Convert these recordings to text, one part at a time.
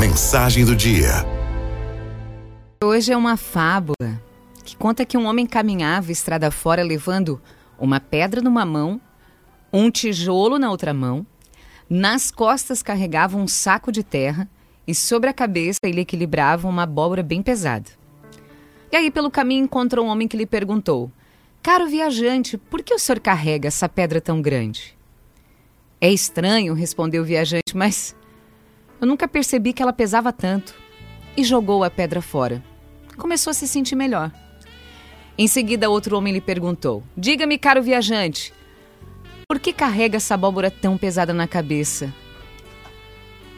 Mensagem do dia. Hoje é uma fábula que conta que um homem caminhava estrada fora levando uma pedra numa mão, um tijolo na outra mão, nas costas carregava um saco de terra e sobre a cabeça ele equilibrava uma abóbora bem pesada. E aí, pelo caminho, encontrou um homem que lhe perguntou: Caro viajante, por que o senhor carrega essa pedra tão grande? É estranho, respondeu o viajante, mas eu nunca percebi que ela pesava tanto. E jogou a pedra fora. Começou a se sentir melhor. Em seguida, outro homem lhe perguntou: Diga-me, caro viajante, por que carrega essa abóbora tão pesada na cabeça?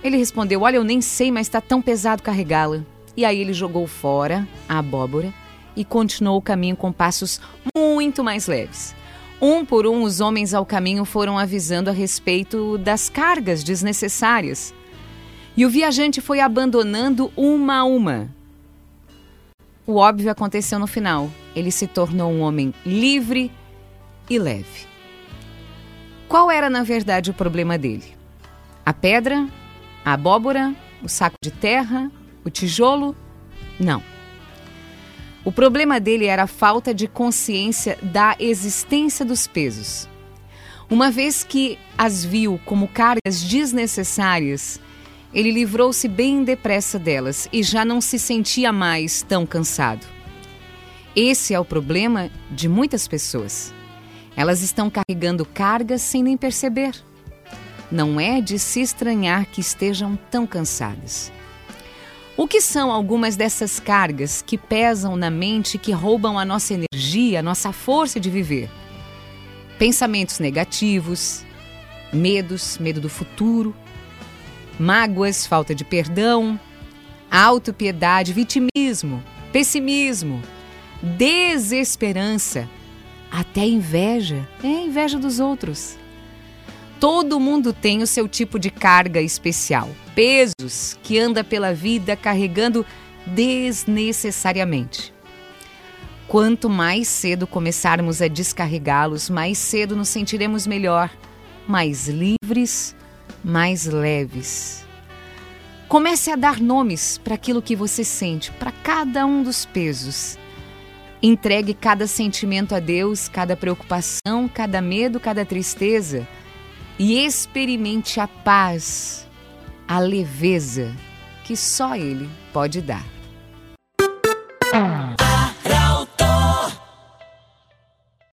Ele respondeu: Olha, eu nem sei, mas está tão pesado carregá-la. E aí ele jogou fora a abóbora e continuou o caminho com passos muito mais leves. Um por um, os homens ao caminho foram avisando a respeito das cargas desnecessárias. E o viajante foi abandonando uma a uma. O óbvio aconteceu no final. Ele se tornou um homem livre e leve. Qual era, na verdade, o problema dele? A pedra? A abóbora? O saco de terra? O tijolo? Não. O problema dele era a falta de consciência da existência dos pesos. Uma vez que as viu como cargas desnecessárias, ele livrou-se bem depressa delas e já não se sentia mais tão cansado. Esse é o problema de muitas pessoas. Elas estão carregando cargas sem nem perceber. Não é de se estranhar que estejam tão cansadas. O que são algumas dessas cargas que pesam na mente, que roubam a nossa energia, a nossa força de viver? Pensamentos negativos, medos, medo do futuro, mágoas, falta de perdão, autopiedade, vitimismo, pessimismo, desesperança, até inveja, é inveja dos outros. Todo mundo tem o seu tipo de carga especial, pesos que anda pela vida carregando desnecessariamente. Quanto mais cedo começarmos a descarregá-los, mais cedo nos sentiremos melhor, mais livres, mais leves. Comece a dar nomes para aquilo que você sente, para cada um dos pesos. Entregue cada sentimento a Deus, cada preocupação, cada medo, cada tristeza e experimente a paz, a leveza que só Ele pode dar.